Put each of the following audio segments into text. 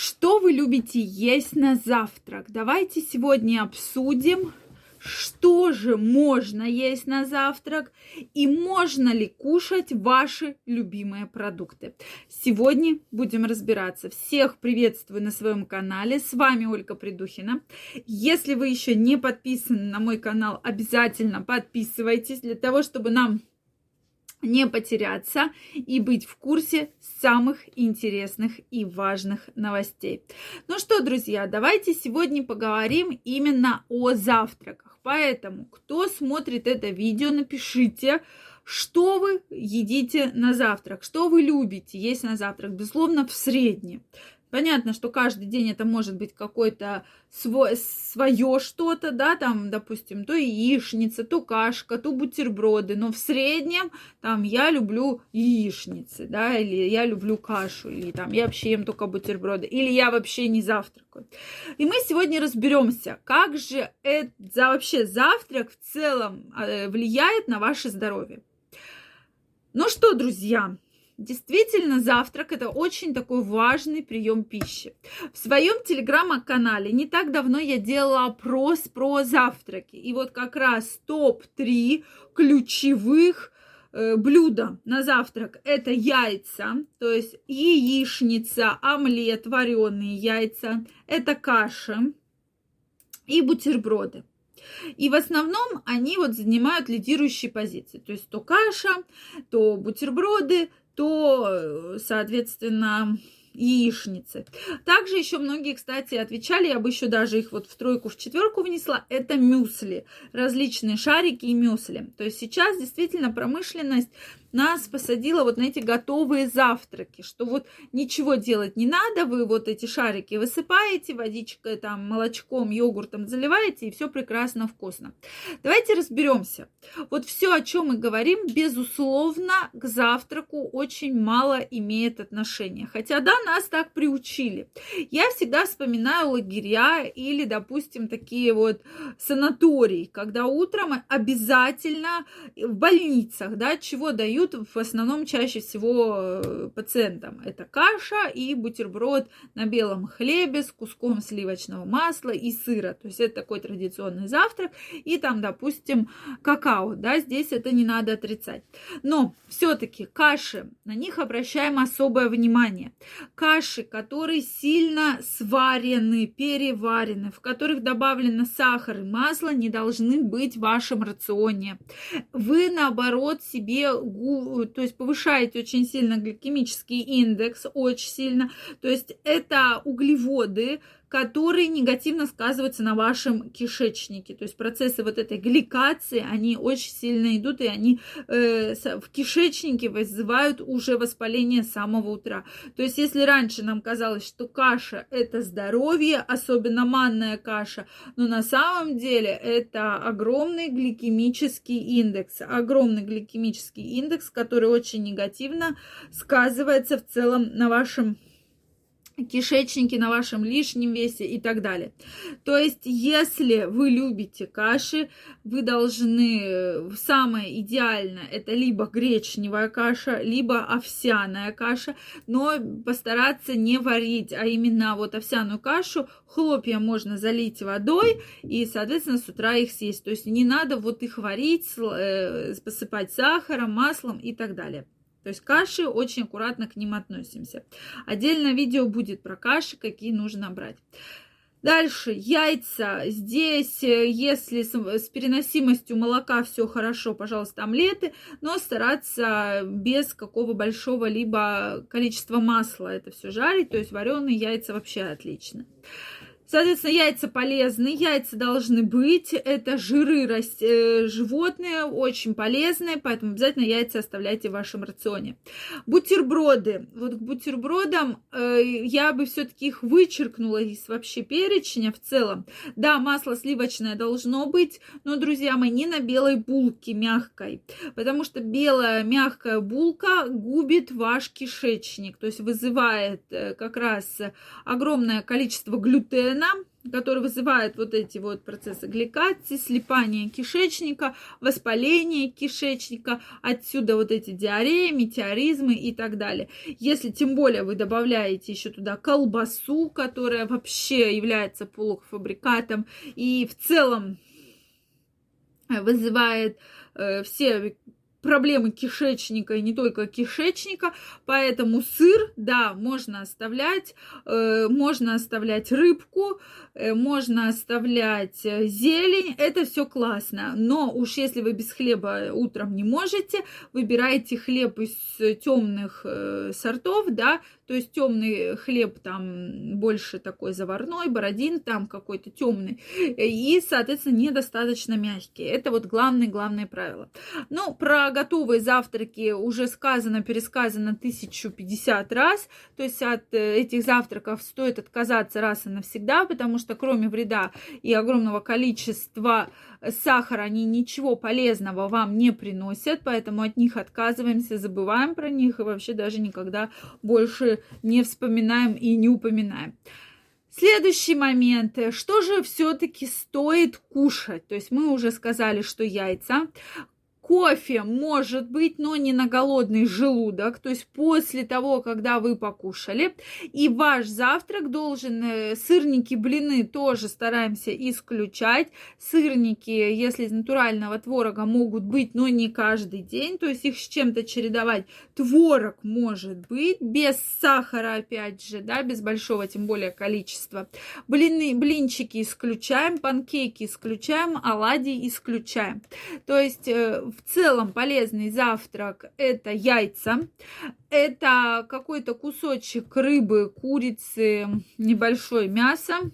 Что вы любите есть на завтрак? Давайте сегодня обсудим, что же можно есть на завтрак и можно ли кушать ваши любимые продукты. Сегодня будем разбираться. Всех приветствую на своем канале. С вами Ольга Придухина. Если вы еще не подписаны на мой канал, обязательно подписывайтесь для того, чтобы нам не потеряться и быть в курсе самых интересных и важных новостей. Ну что, друзья, давайте сегодня поговорим именно о завтраках. Поэтому, кто смотрит это видео, напишите, что вы едите на завтрак, что вы любите есть на завтрак, безусловно, в среднем. Понятно, что каждый день это может быть какое-то свое что-то, да, там, допустим, то яичница, то кашка, то бутерброды, но в среднем там я люблю яичницы, да, или я люблю кашу, или там я вообще ем только бутерброды, или я вообще не завтракаю. И мы сегодня разберемся, как же это вообще завтрак в целом э, влияет на ваше здоровье. Ну что, друзья, Действительно, завтрак это очень такой важный прием пищи. В своем телеграм-канале не так давно я делала опрос про завтраки. И вот как раз топ-3 ключевых э, блюда на завтрак это яйца, то есть яичница, омлет, вареные яйца, это каша и бутерброды. И в основном они вот занимают лидирующие позиции. То есть то каша, то бутерброды, то, соответственно, яичницы. Также еще многие, кстати, отвечали, я бы еще даже их вот в тройку, в четверку внесла, это мюсли, различные шарики и мюсли. То есть сейчас действительно промышленность нас посадила вот на эти готовые завтраки, что вот ничего делать не надо, вы вот эти шарики высыпаете, водичкой, там, молочком, йогуртом заливаете, и все прекрасно вкусно. Давайте разберемся. Вот все, о чем мы говорим, безусловно, к завтраку очень мало имеет отношения. Хотя, да, нас так приучили. Я всегда вспоминаю лагеря или, допустим, такие вот санатории, когда утром обязательно в больницах, да, чего дают дают в основном чаще всего э, пациентам. Это каша и бутерброд на белом хлебе с куском сливочного масла и сыра. То есть это такой традиционный завтрак. И там, допустим, какао. Да, здесь это не надо отрицать. Но все-таки каши, на них обращаем особое внимание. Каши, которые сильно сварены, переварены, в которых добавлено сахар и масло, не должны быть в вашем рационе. Вы, наоборот, себе то есть повышаете очень сильно гликемический индекс, очень сильно. То есть это углеводы, которые негативно сказываются на вашем кишечнике. То есть процессы вот этой гликации, они очень сильно идут, и они э, в кишечнике вызывают уже воспаление с самого утра. То есть если раньше нам казалось, что каша – это здоровье, особенно манная каша, но на самом деле это огромный гликемический индекс, огромный гликемический индекс, который очень негативно сказывается в целом на вашем кишечники на вашем лишнем весе и так далее. То есть, если вы любите каши, вы должны, э, самое идеальное, это либо гречневая каша, либо овсяная каша, но постараться не варить, а именно вот овсяную кашу, хлопья можно залить водой и, соответственно, с утра их съесть. То есть, не надо вот их варить, э, посыпать сахаром, маслом и так далее. То есть каши, очень аккуратно к ним относимся. Отдельное видео будет про каши, какие нужно брать. Дальше, яйца. Здесь, э, если с переносимостью молока все хорошо, пожалуйста, омлеты, но стараться без какого большого либо количества масла это все жарить, то есть вареные яйца вообще отлично. Соответственно, яйца полезны, яйца должны быть. Это жиры раст... Э, животные, очень полезные, поэтому обязательно яйца оставляйте в вашем рационе. Бутерброды. Вот к бутербродам э, я бы все-таки их вычеркнула из вообще перечня в целом. Да, масло сливочное должно быть, но, друзья мои, не на белой булке мягкой, потому что белая мягкая булка губит ваш кишечник, то есть вызывает э, как раз огромное количество глютена, глютена, который вызывает вот эти вот процессы гликации, слипание кишечника, воспаление кишечника, отсюда вот эти диареи, метеоризмы и так далее. Если тем более вы добавляете еще туда колбасу, которая вообще является полуфабрикатом и в целом вызывает э, все проблемы кишечника и не только кишечника, поэтому сыр, да, можно оставлять, э, можно оставлять рыбку, э, можно оставлять э, зелень, это все классно, но уж если вы без хлеба утром не можете, выбирайте хлеб из темных э, сортов, да, то есть темный хлеб там больше такой заварной, бородин там какой-то темный, и, соответственно, недостаточно мягкий. Это вот главное-главное правило. Ну, про готовые завтраки уже сказано, пересказано 1050 раз, то есть от э, этих завтраков стоит отказаться раз и навсегда, потому что кроме вреда и огромного количества сахара, они ничего полезного вам не приносят, поэтому от них отказываемся, забываем про них и вообще даже никогда больше не вспоминаем и не упоминаем. Следующий момент. Что же все-таки стоит кушать? То есть мы уже сказали, что яйца. Кофе может быть, но не на голодный желудок, то есть после того, когда вы покушали. И ваш завтрак должен, э, сырники, блины тоже стараемся исключать. Сырники, если из натурального творога, могут быть, но не каждый день, то есть их с чем-то чередовать. Творог может быть, без сахара, опять же, да, без большого, тем более количества. Блины, блинчики исключаем, панкейки исключаем, оладьи исключаем. То есть э, в целом полезный завтрак это яйца, это какой-то кусочек рыбы, курицы, небольшое мясо,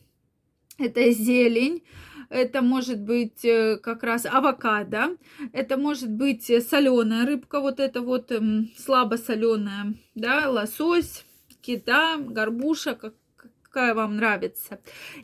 это зелень, это может быть э, как раз авокадо, это может быть соленая рыбка, вот это вот слабо соленая, да, лосось, кита, горбуша, как какая вам нравится.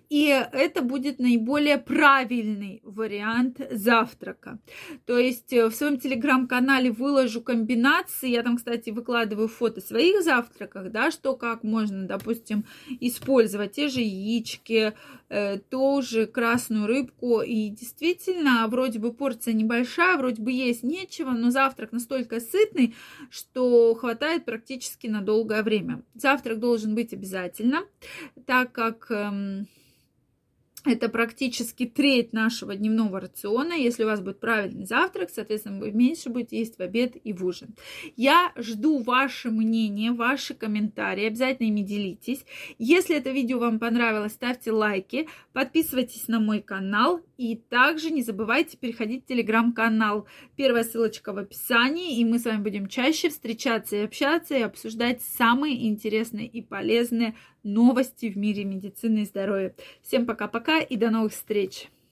И это будет наиболее правильный вариант завтрака. То есть э, в своем телеграм-канале выложу комбинации. Я там, кстати, выкладываю фото своих завтраках, да, что как можно, допустим, использовать те же яички, э, тоже красную рыбку. И действительно, вроде бы порция небольшая, вроде бы есть нечего, но завтрак настолько сытный, что хватает практически на долгое время. Завтрак должен быть обязательно так как эм, это практически треть нашего дневного рациона. Если у вас будет правильный завтрак, соответственно, вы меньше будете есть в обед и в ужин. Я жду ваше мнение, ваши комментарии. Обязательно ими делитесь. Если это видео вам понравилось, ставьте лайки, подписывайтесь на мой канал и также не забывайте переходить в телеграм-канал. Первая ссылочка в описании, и мы с вами будем чаще встречаться и общаться и обсуждать самые интересные и полезные новости в мире медицины и здоровья. Всем пока-пока и до новых встреч!